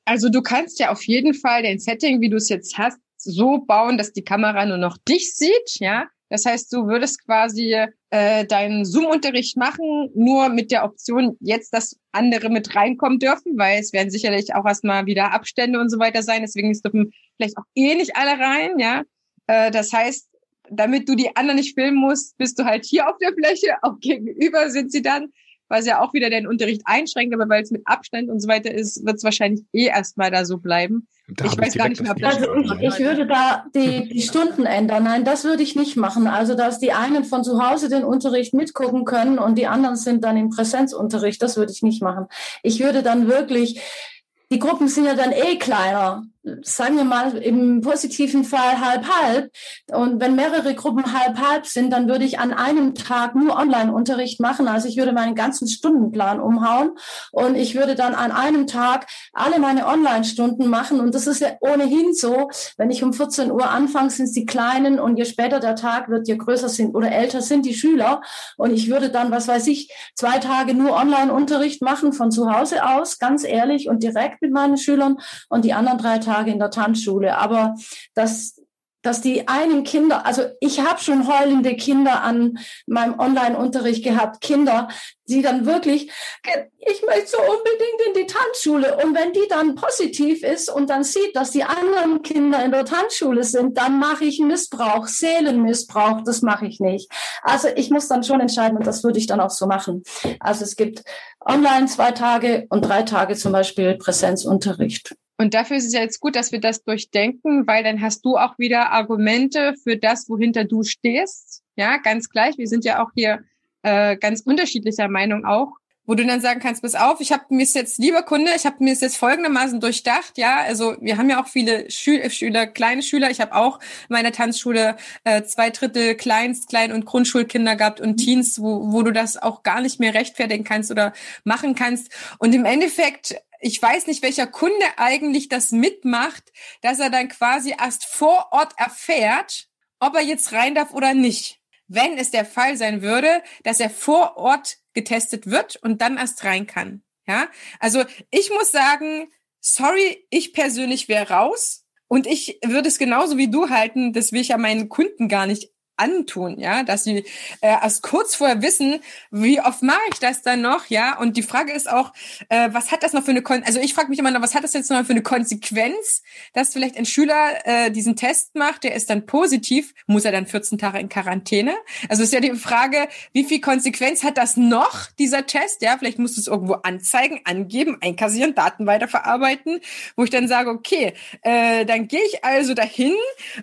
Also du kannst ja auf jeden Fall den Setting, wie du es jetzt hast, so bauen, dass die Kamera nur noch dich sieht, ja. Das heißt, du würdest quasi äh, deinen Zoom-Unterricht machen, nur mit der Option jetzt, dass andere mit reinkommen dürfen, weil es werden sicherlich auch erstmal wieder Abstände und so weiter sein. Deswegen dürfen vielleicht auch eh nicht alle rein, ja. Äh, das heißt, damit du die anderen nicht filmen musst, bist du halt hier auf der Fläche, auch gegenüber sind sie dann was ja auch wieder den Unterricht einschränkt, aber weil es mit Abstand und so weiter ist, wird es wahrscheinlich eh erstmal da so bleiben. Da ich weiß gar nicht mehr, ob das Also ich, ich würde da die, die Stunden ändern. Nein, das würde ich nicht machen. Also dass die einen von zu Hause den Unterricht mitgucken können und die anderen sind dann im Präsenzunterricht, das würde ich nicht machen. Ich würde dann wirklich die Gruppen sind ja dann eh kleiner. Sagen wir mal im positiven Fall halb halb. Und wenn mehrere Gruppen halb halb sind, dann würde ich an einem Tag nur Online-Unterricht machen. Also ich würde meinen ganzen Stundenplan umhauen und ich würde dann an einem Tag alle meine Online-Stunden machen. Und das ist ja ohnehin so, wenn ich um 14 Uhr anfange, sind es die Kleinen und je später der Tag wird, je größer sind oder älter sind die Schüler. Und ich würde dann, was weiß ich, zwei Tage nur Online-Unterricht machen von zu Hause aus, ganz ehrlich und direkt mit meinen Schülern und die anderen drei Tage in der Tanzschule. Aber das dass die einen Kinder, also ich habe schon heulende Kinder an meinem Online-Unterricht gehabt, Kinder, die dann wirklich, ich möchte so unbedingt in die Tanzschule. Und wenn die dann positiv ist und dann sieht, dass die anderen Kinder in der Tanzschule sind, dann mache ich Missbrauch, Seelenmissbrauch, das mache ich nicht. Also ich muss dann schon entscheiden und das würde ich dann auch so machen. Also es gibt online zwei Tage und drei Tage zum Beispiel Präsenzunterricht. Und dafür ist es ja jetzt gut, dass wir das durchdenken, weil dann hast du auch wieder Argumente für das, wohinter du stehst. Ja, ganz gleich. Wir sind ja auch hier äh, ganz unterschiedlicher Meinung auch, wo du dann sagen kannst, pass auf, ich habe mir es jetzt, lieber Kunde, ich habe mir jetzt folgendermaßen durchdacht. Ja, also wir haben ja auch viele Schül Schüler, kleine Schüler. Ich habe auch in meiner Tanzschule äh, zwei Drittel Kleinst-, Klein- und Grundschulkinder gehabt und Teens, wo, wo du das auch gar nicht mehr rechtfertigen kannst oder machen kannst. Und im Endeffekt ich weiß nicht, welcher Kunde eigentlich das mitmacht, dass er dann quasi erst vor Ort erfährt, ob er jetzt rein darf oder nicht. Wenn es der Fall sein würde, dass er vor Ort getestet wird und dann erst rein kann. Ja, also ich muss sagen, sorry, ich persönlich wäre raus. Und ich würde es genauso wie du halten, das will ich ja meinen Kunden gar nicht antun, ja, dass sie äh, erst kurz vorher wissen, wie oft mache ich das dann noch, ja, und die Frage ist auch, äh, was hat das noch für eine, Kon also ich frage mich immer noch, was hat das jetzt noch für eine Konsequenz, dass vielleicht ein Schüler äh, diesen Test macht, der ist dann positiv, muss er dann 14 Tage in Quarantäne? Also ist ja die Frage, wie viel Konsequenz hat das noch, dieser Test, ja, vielleicht musst du es irgendwo anzeigen, angeben, einkassieren, Daten weiterverarbeiten, wo ich dann sage, okay, äh, dann gehe ich also dahin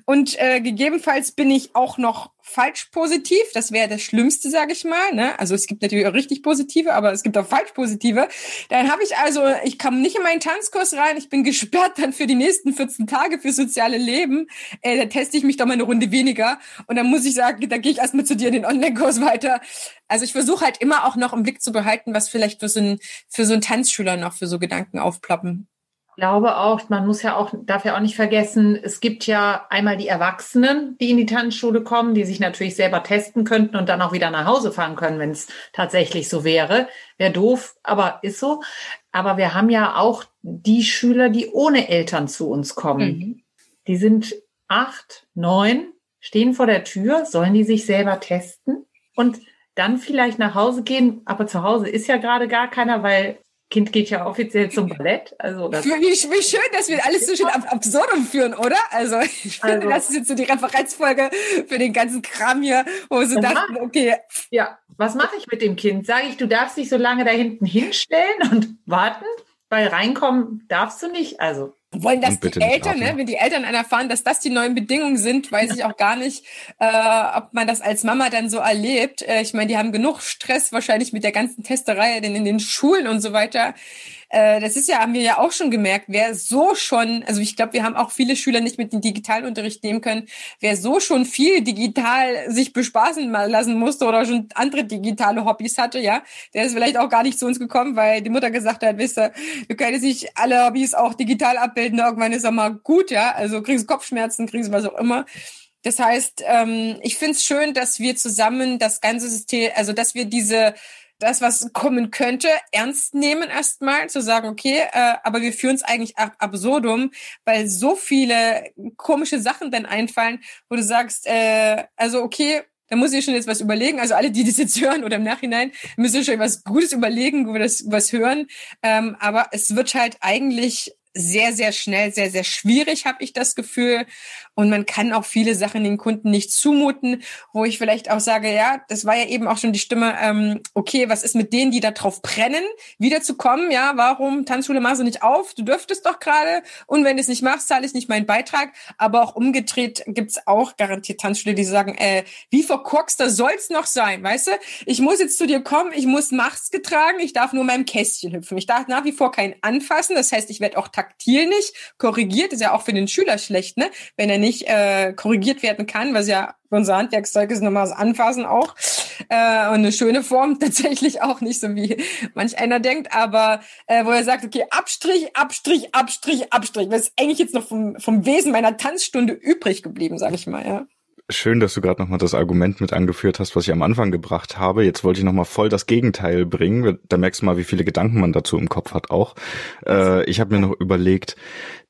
und äh, gegebenenfalls bin ich auch noch falsch positiv. Das wäre das Schlimmste, sage ich mal. Ne? Also es gibt natürlich auch richtig positive, aber es gibt auch falsch positive. Dann habe ich also, ich kam nicht in meinen Tanzkurs rein. Ich bin gesperrt dann für die nächsten 14 Tage für soziale Leben. Äh, da teste ich mich doch mal eine Runde weniger. Und dann muss ich sagen, da gehe ich erstmal zu dir in den Online-Kurs weiter. Also ich versuche halt immer auch noch im Blick zu behalten, was vielleicht für so ein, für so einen Tanzschüler noch für so Gedanken aufploppen glaube auch, man muss ja auch, darf ja auch nicht vergessen, es gibt ja einmal die Erwachsenen, die in die Tanzschule kommen, die sich natürlich selber testen könnten und dann auch wieder nach Hause fahren können, wenn es tatsächlich so wäre. Wäre doof, aber ist so. Aber wir haben ja auch die Schüler, die ohne Eltern zu uns kommen. Mhm. Die sind acht, neun, stehen vor der Tür, sollen die sich selber testen und dann vielleicht nach Hause gehen, aber zu Hause ist ja gerade gar keiner, weil Kind geht ja offiziell zum Ballett. Also das wie, wie schön, dass wir alles so schön ab absurdum führen, oder? Also ich finde, also, das ist jetzt so die Referenzfolge für den ganzen Kram hier, wo sie dachten, okay. Ja, was mache ich mit dem Kind? Sage ich, du darfst dich so lange da hinten hinstellen und warten, weil reinkommen darfst du nicht. Also wollen das die Eltern, ne? wenn die Eltern dann erfahren, dass das die neuen Bedingungen sind, weiß ich auch gar nicht, äh, ob man das als Mama dann so erlebt. Äh, ich meine, die haben genug Stress wahrscheinlich mit der ganzen Testerei denn in den Schulen und so weiter äh, das ist ja, haben wir ja auch schon gemerkt, wer so schon, also ich glaube, wir haben auch viele Schüler nicht mit dem Digitalunterricht nehmen können, wer so schon viel digital sich bespaßen lassen musste oder schon andere digitale Hobbys hatte, ja, der ist vielleicht auch gar nicht zu uns gekommen, weil die Mutter gesagt hat, wisst ihr, wir können jetzt nicht alle Hobbys auch digital abbilden, irgendwann ist auch mal gut, ja, also kriegst du Kopfschmerzen, kriegst du was auch immer. Das heißt, ähm, ich finde es schön, dass wir zusammen das ganze System, also dass wir diese das, was kommen könnte, ernst nehmen erstmal, zu sagen, okay, äh, aber wir führen es eigentlich ab absurdum, weil so viele komische Sachen dann einfallen, wo du sagst, äh, also okay, da muss ich schon jetzt was überlegen. Also alle, die das jetzt hören oder im Nachhinein, müssen schon was Gutes überlegen, wo wir das was hören. Ähm, aber es wird halt eigentlich sehr, sehr schnell, sehr, sehr schwierig, habe ich das Gefühl. Und man kann auch viele Sachen den Kunden nicht zumuten, wo ich vielleicht auch sage, ja, das war ja eben auch schon die Stimme, ähm, okay, was ist mit denen, die da drauf brennen, wiederzukommen? Ja, warum Tanzschule machst du nicht auf? Du dürftest doch gerade. Und wenn du es nicht machst, zahle ich nicht meinen Beitrag. Aber auch umgedreht gibt's auch garantiert Tanzschule, die sagen, äh, wie verkorkster soll's noch sein, weißt du? Ich muss jetzt zu dir kommen, ich muss Maske tragen, ich darf nur in meinem Kästchen hüpfen. Ich darf nach wie vor keinen anfassen. Das heißt, ich werde auch taktil nicht korrigiert. ist ja auch für den Schüler schlecht, ne? Wenn er nicht äh, korrigiert werden kann, was ja unser Handwerkszeug ist nochmal das Anfassen auch. Äh, und eine schöne Form tatsächlich auch nicht so wie manch einer denkt, aber äh, wo er sagt, okay, Abstrich, Abstrich, Abstrich, Abstrich. Was ist eigentlich jetzt noch vom, vom Wesen meiner Tanzstunde übrig geblieben, sag ich mal, ja. Schön, dass du gerade nochmal das Argument mit angeführt hast, was ich am Anfang gebracht habe. Jetzt wollte ich nochmal voll das Gegenteil bringen. Da merkst du mal, wie viele Gedanken man dazu im Kopf hat auch. Äh, ich habe mir noch überlegt,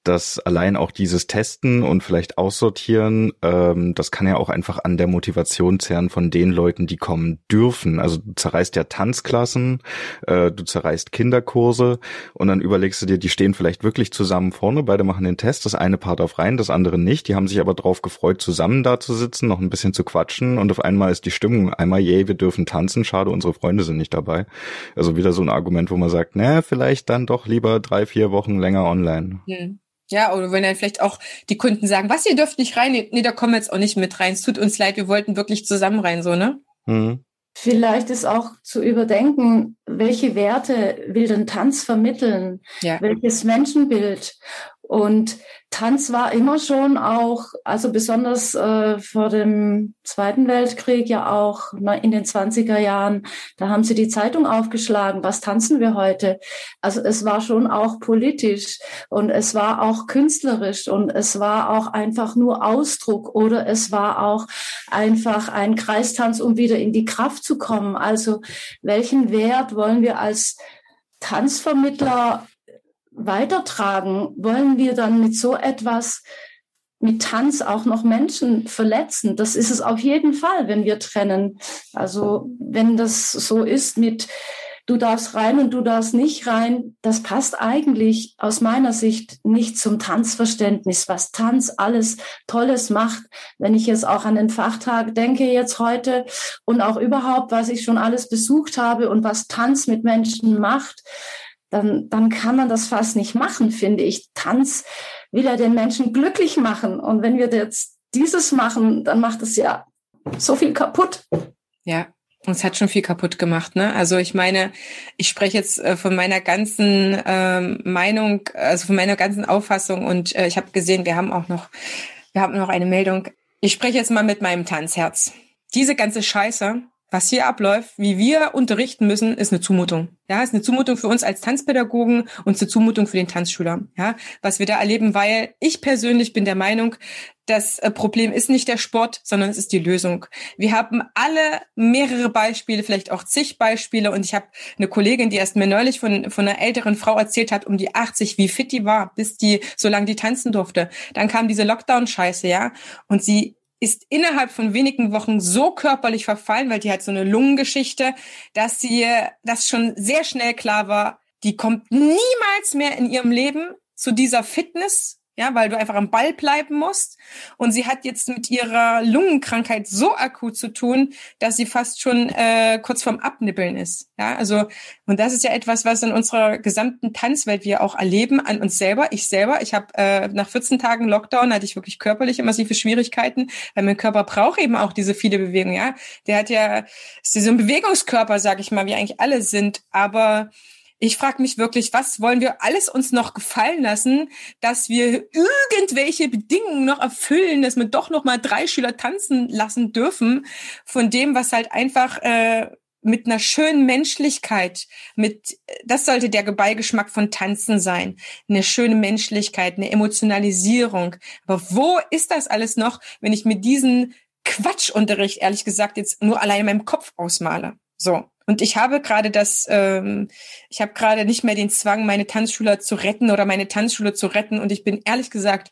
dass allein auch dieses Testen und vielleicht aussortieren, ähm, das kann ja auch einfach an der Motivation zehren von den Leuten, die kommen dürfen. Also du zerreißt ja Tanzklassen, äh, du zerreißt Kinderkurse und dann überlegst du dir, die stehen vielleicht wirklich zusammen vorne, beide machen den Test, das eine Part auf rein, das andere nicht. Die haben sich aber drauf gefreut, zusammen da zu sitzen, noch ein bisschen zu quatschen und auf einmal ist die Stimmung einmal, yay, wir dürfen tanzen, schade, unsere Freunde sind nicht dabei. Also wieder so ein Argument, wo man sagt, na, vielleicht dann doch lieber drei, vier Wochen länger online. Hm. Ja, oder wenn dann vielleicht auch die Kunden sagen, was, ihr dürft nicht rein, nee, da kommen wir jetzt auch nicht mit rein. Es tut uns leid, wir wollten wirklich zusammen rein, so, ne? Mhm. Vielleicht ist auch zu überdenken, welche Werte will denn Tanz vermitteln? Ja. Welches Menschenbild? Und Tanz war immer schon auch, also besonders äh, vor dem Zweiten Weltkrieg ja auch in den 20er Jahren, da haben sie die Zeitung aufgeschlagen, was tanzen wir heute? Also es war schon auch politisch und es war auch künstlerisch und es war auch einfach nur Ausdruck oder es war auch einfach ein Kreistanz, um wieder in die Kraft zu kommen. Also welchen Wert wollen wir als Tanzvermittler weitertragen, wollen wir dann mit so etwas, mit Tanz auch noch Menschen verletzen? Das ist es auf jeden Fall, wenn wir trennen. Also wenn das so ist mit du darfst rein und du darfst nicht rein, das passt eigentlich aus meiner Sicht nicht zum Tanzverständnis, was Tanz alles Tolles macht. Wenn ich jetzt auch an den Fachtag denke jetzt heute und auch überhaupt, was ich schon alles besucht habe und was Tanz mit Menschen macht, dann, dann kann man das fast nicht machen, finde ich. Tanz will ja den Menschen glücklich machen. Und wenn wir jetzt dieses machen, dann macht es ja so viel kaputt. Ja, und es hat schon viel kaputt gemacht, ne? Also ich meine, ich spreche jetzt äh, von meiner ganzen ähm, Meinung, also von meiner ganzen Auffassung und äh, ich habe gesehen, wir haben auch noch, wir haben noch eine Meldung. Ich spreche jetzt mal mit meinem Tanzherz. Diese ganze Scheiße, was hier abläuft, wie wir unterrichten müssen, ist eine Zumutung. Ja, ist eine Zumutung für uns als Tanzpädagogen und eine Zumutung für den Tanzschüler. Ja, was wir da erleben, weil ich persönlich bin der Meinung, das äh, Problem ist nicht der Sport, sondern es ist die Lösung. Wir haben alle mehrere Beispiele, vielleicht auch zig Beispiele. Und ich habe eine Kollegin, die erst mir neulich von, von einer älteren Frau erzählt hat, um die 80, wie fit die war, bis die, so lange die tanzen durfte. Dann kam diese Lockdown-Scheiße, ja. Und sie ist innerhalb von wenigen Wochen so körperlich verfallen, weil die hat so eine Lungengeschichte, dass sie das schon sehr schnell klar war, die kommt niemals mehr in ihrem Leben zu dieser Fitness ja, weil du einfach am Ball bleiben musst. Und sie hat jetzt mit ihrer Lungenkrankheit so akut zu tun, dass sie fast schon äh, kurz vorm Abnippeln ist. Ja, also und das ist ja etwas, was in unserer gesamten Tanzwelt wir auch erleben an uns selber. Ich selber, ich habe äh, nach 14 Tagen Lockdown hatte ich wirklich körperliche massive Schwierigkeiten, weil mein Körper braucht eben auch diese viele Bewegungen. Ja, der hat ja ist so ein Bewegungskörper, sag ich mal, wie eigentlich alle sind, aber ich frage mich wirklich, was wollen wir alles uns noch gefallen lassen, dass wir irgendwelche Bedingungen noch erfüllen, dass wir doch noch mal drei Schüler tanzen lassen dürfen, von dem, was halt einfach äh, mit einer schönen Menschlichkeit, mit das sollte der Beigeschmack von Tanzen sein, eine schöne Menschlichkeit, eine Emotionalisierung. Aber wo ist das alles noch, wenn ich mir diesen Quatschunterricht ehrlich gesagt jetzt nur allein in meinem Kopf ausmale? So. Und ich habe gerade das, ähm, ich habe gerade nicht mehr den Zwang, meine Tanzschüler zu retten oder meine Tanzschule zu retten. Und ich bin ehrlich gesagt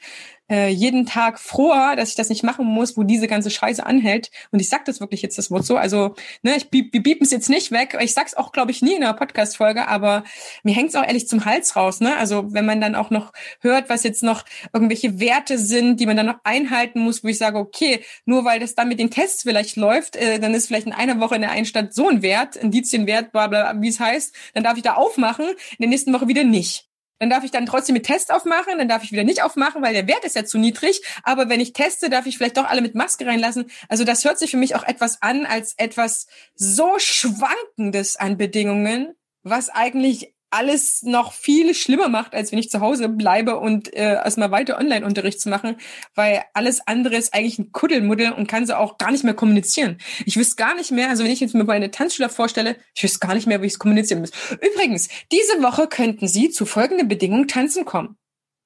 äh, jeden Tag froher, dass ich das nicht machen muss, wo diese ganze Scheiße anhält. Und ich sag das wirklich jetzt das Wort so. Also, ne, ich wir biepen es jetzt nicht weg. Ich sag's auch, glaube ich, nie in einer Podcast-Folge, aber mir hängt's auch ehrlich zum Hals raus. Ne? Also, wenn man dann auch noch hört, was jetzt noch irgendwelche Werte sind, die man dann noch einhalten muss, wo ich sage, okay, nur weil das dann mit den Tests vielleicht läuft, äh, dann ist vielleicht in einer Woche in der einen Stadt so ein Wert, Indizienwert, bla bla, wie es heißt, dann darf ich da aufmachen, in der nächsten Woche wieder nicht. Dann darf ich dann trotzdem mit Test aufmachen, dann darf ich wieder nicht aufmachen, weil der Wert ist ja zu niedrig. Aber wenn ich teste, darf ich vielleicht doch alle mit Maske reinlassen. Also das hört sich für mich auch etwas an als etwas so Schwankendes an Bedingungen, was eigentlich alles noch viel schlimmer macht, als wenn ich zu Hause bleibe und äh, erstmal weiter Online-Unterricht zu machen, weil alles andere ist eigentlich ein Kuddelmuddel und kann so auch gar nicht mehr kommunizieren. Ich wüsste gar nicht mehr, also wenn ich jetzt mir meine Tanzschüler vorstelle, ich wüsste gar nicht mehr, wie ich es kommunizieren muss. Übrigens, diese Woche könnten Sie zu folgenden Bedingungen tanzen kommen.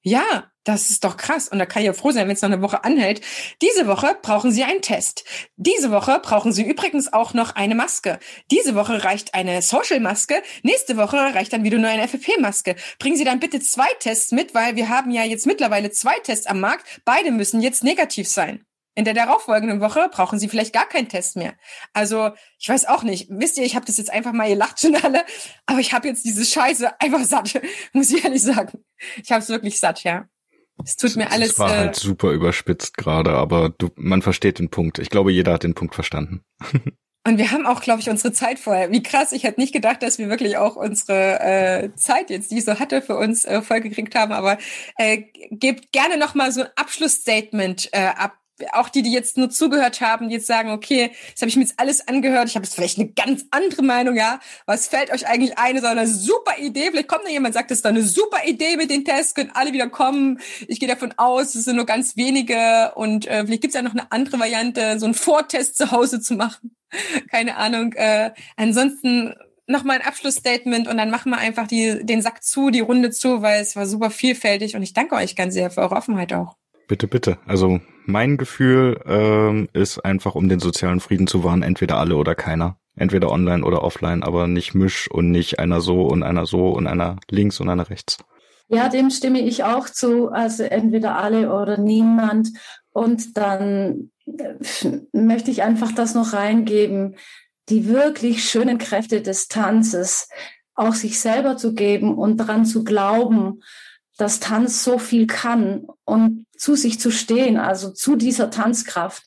Ja, das ist doch krass. Und da kann ich ja froh sein, wenn es noch eine Woche anhält. Diese Woche brauchen Sie einen Test. Diese Woche brauchen Sie übrigens auch noch eine Maske. Diese Woche reicht eine Social-Maske. Nächste Woche reicht dann wieder nur eine FFP-Maske. Bringen Sie dann bitte zwei Tests mit, weil wir haben ja jetzt mittlerweile zwei Tests am Markt. Beide müssen jetzt negativ sein. In der darauffolgenden Woche brauchen Sie vielleicht gar keinen Test mehr. Also, ich weiß auch nicht. Wisst ihr, ich habe das jetzt einfach mal, ihr lacht schon alle, aber ich habe jetzt diese Scheiße einfach satt, muss ich ehrlich sagen. Ich habe es wirklich satt, ja. Es tut mir alles. Es war halt äh, super überspitzt gerade, aber du, man versteht den Punkt. Ich glaube, jeder hat den Punkt verstanden. Und wir haben auch, glaube ich, unsere Zeit vorher. Wie krass, ich hätte nicht gedacht, dass wir wirklich auch unsere äh, Zeit jetzt, die ich so hatte, für uns äh, vollgekriegt haben. Aber äh, gebt gerne noch mal so ein Abschlussstatement äh, ab auch die, die jetzt nur zugehört haben, die jetzt sagen, okay, das habe ich mir jetzt alles angehört, ich habe jetzt vielleicht eine ganz andere Meinung, ja. Was fällt euch eigentlich ein? Das ist eine super Idee. Vielleicht kommt da jemand, sagt, das ist eine super Idee mit den Tests, können alle wieder kommen. Ich gehe davon aus, es sind nur ganz wenige und äh, vielleicht gibt es ja noch eine andere Variante, so einen Vortest zu Hause zu machen. Keine Ahnung. Äh, ansonsten nochmal ein Abschlussstatement und dann machen wir einfach die, den Sack zu, die Runde zu, weil es war super vielfältig und ich danke euch ganz sehr für eure Offenheit auch. Bitte, bitte. Also mein Gefühl ähm, ist einfach, um den sozialen Frieden zu wahren, entweder alle oder keiner. Entweder online oder offline, aber nicht misch und nicht einer so und einer so und einer links und einer rechts. Ja, dem stimme ich auch zu. Also entweder alle oder niemand. Und dann äh, möchte ich einfach das noch reingeben. Die wirklich schönen Kräfte des Tanzes, auch sich selber zu geben und daran zu glauben, dass Tanz so viel kann und zu sich zu stehen, also zu dieser Tanzkraft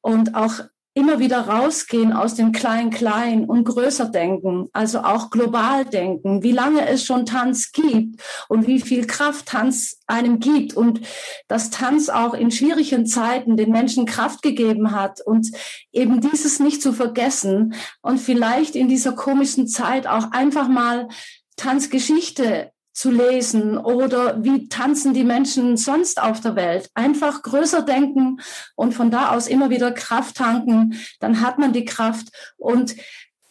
und auch immer wieder rausgehen aus dem Klein-Klein und größer denken, also auch global denken, wie lange es schon Tanz gibt und wie viel Kraft Tanz einem gibt und dass Tanz auch in schwierigen Zeiten den Menschen Kraft gegeben hat und eben dieses nicht zu vergessen und vielleicht in dieser komischen Zeit auch einfach mal Tanzgeschichte zu lesen oder wie tanzen die Menschen sonst auf der Welt. Einfach größer denken und von da aus immer wieder Kraft tanken, dann hat man die Kraft und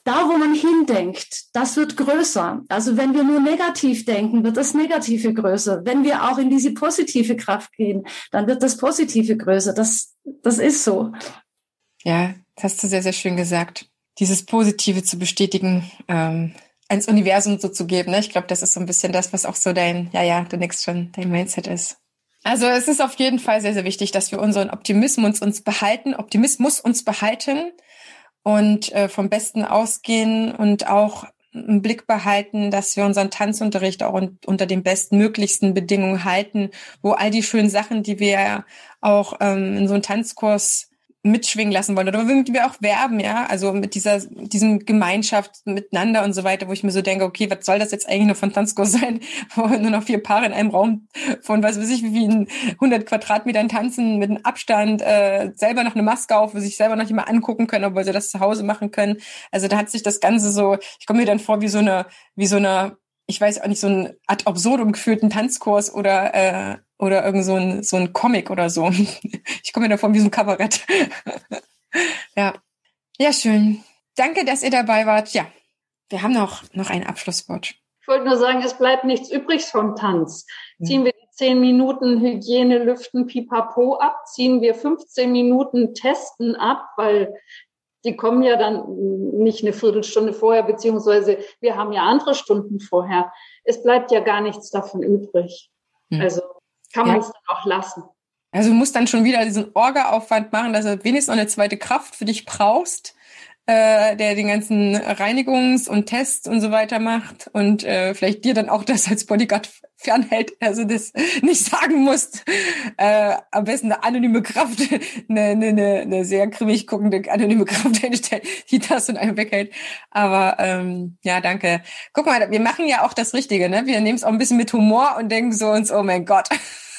da, wo man hindenkt, das wird größer. Also wenn wir nur negativ denken, wird das Negative größer. Wenn wir auch in diese positive Kraft gehen, dann wird das Positive größer. Das, das ist so. Ja, das hast du sehr, sehr schön gesagt. Dieses Positive zu bestätigen, ähm, ins Universum so zu geben. Ne? Ich glaube, das ist so ein bisschen das, was auch so dein, ja, ja, du nix schon, dein Mindset ist. Also es ist auf jeden Fall sehr, sehr wichtig, dass wir unseren Optimismus uns behalten, Optimismus uns behalten und äh, vom Besten ausgehen und auch einen Blick behalten, dass wir unseren Tanzunterricht auch un unter den bestmöglichsten Bedingungen halten, wo all die schönen Sachen, die wir auch ähm, in so einem Tanzkurs mitschwingen lassen wollen oder womit wir auch werben, ja, also mit dieser, diesem Gemeinschaft miteinander und so weiter, wo ich mir so denke, okay, was soll das jetzt eigentlich nur von Tanzkurs sein, wo nur noch vier Paare in einem Raum von, was weiß ich, wie vielen 100 Quadratmetern tanzen mit einem Abstand, äh, selber noch eine Maske auf, wo sich selber noch mal angucken können, obwohl sie das zu Hause machen können. Also da hat sich das Ganze so, ich komme mir dann vor wie so eine, wie so eine, ich weiß auch nicht, so ein ad absurdum geführten Tanzkurs oder äh, oder irgend so ein, so ein Comic oder so. Ich komme mir davon wie so ein Kabarett. ja. Ja, schön. Danke, dass ihr dabei wart. Ja, wir haben noch, noch ein Abschlusswort. Ich wollte nur sagen, es bleibt nichts übrig vom Tanz. Ziehen wir die 10 Minuten Hygiene, Lüften, Pipapo ab, ziehen wir 15 Minuten Testen ab, weil die kommen ja dann nicht eine Viertelstunde vorher, beziehungsweise wir haben ja andere Stunden vorher. Es bleibt ja gar nichts davon übrig. Mhm. Also kann man ja. es dann auch lassen. Also du musst dann schon wieder diesen Orga-Aufwand machen, dass du wenigstens noch eine zweite Kraft für dich brauchst, äh, der den ganzen Reinigungs- und Tests und so weiter macht und äh, vielleicht dir dann auch das als Bodyguard fernhält, also das nicht sagen musst. Äh, am besten eine anonyme Kraft, eine, eine, eine sehr grimmig guckende anonyme Kraft einstellt, die das und einem weghält. Aber ähm, ja, danke. Guck mal, wir machen ja auch das Richtige, ne? Wir nehmen es auch ein bisschen mit Humor und denken so uns, oh mein Gott.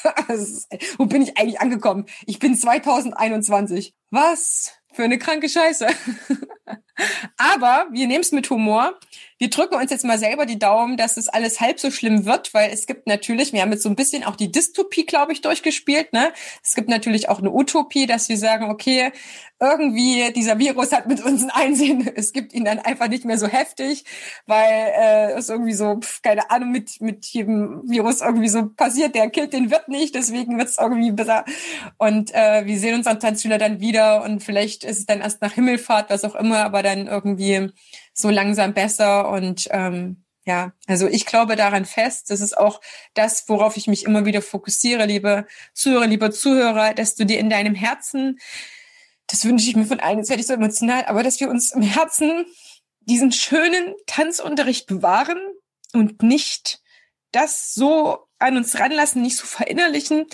Wo bin ich eigentlich angekommen? Ich bin 2021. Was für eine kranke Scheiße. Aber wir nehmen es mit Humor. Wir drücken uns jetzt mal selber die Daumen, dass es alles halb so schlimm wird, weil es gibt natürlich, wir haben jetzt so ein bisschen auch die Dystopie, glaube ich, durchgespielt. Ne? Es gibt natürlich auch eine Utopie, dass wir sagen, okay, irgendwie dieser Virus hat mit uns ein Einsehen, es gibt ihn dann einfach nicht mehr so heftig, weil äh, es irgendwie so, pf, keine Ahnung, mit, mit jedem Virus irgendwie so passiert, der killt den Wirt nicht, deswegen wird es irgendwie besser. Und äh, wir sehen unseren Tanzschüler dann wieder und vielleicht ist es dann erst nach Himmelfahrt, was auch immer, aber dann irgendwie so langsam besser und ähm, ja, also ich glaube daran fest. Das ist auch das, worauf ich mich immer wieder fokussiere, liebe Zuhörer, liebe Zuhörer, dass du dir in deinem Herzen das wünsche ich mir von allen, jetzt werde ich so emotional, aber dass wir uns im Herzen diesen schönen Tanzunterricht bewahren und nicht das so an uns ranlassen, nicht so verinnerlichen,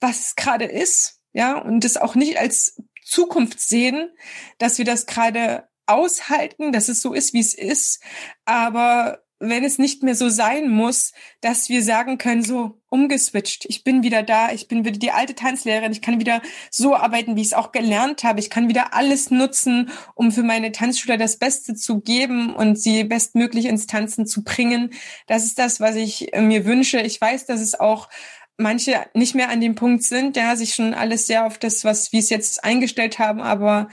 was es gerade ist, ja, und das auch nicht als Zukunft sehen, dass wir das gerade aushalten, dass es so ist, wie es ist, aber wenn es nicht mehr so sein muss, dass wir sagen können, so umgeswitcht, ich bin wieder da, ich bin wieder die alte Tanzlehrerin, ich kann wieder so arbeiten, wie ich es auch gelernt habe, ich kann wieder alles nutzen, um für meine Tanzschüler das Beste zu geben und sie bestmöglich ins Tanzen zu bringen. Das ist das, was ich äh, mir wünsche. Ich weiß, dass es auch manche nicht mehr an dem Punkt sind, ja, sich schon alles sehr auf das, was wir es jetzt eingestellt haben, aber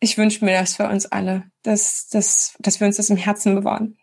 ich wünsche mir das für uns alle, dass, dass, dass wir uns das im Herzen bewahren.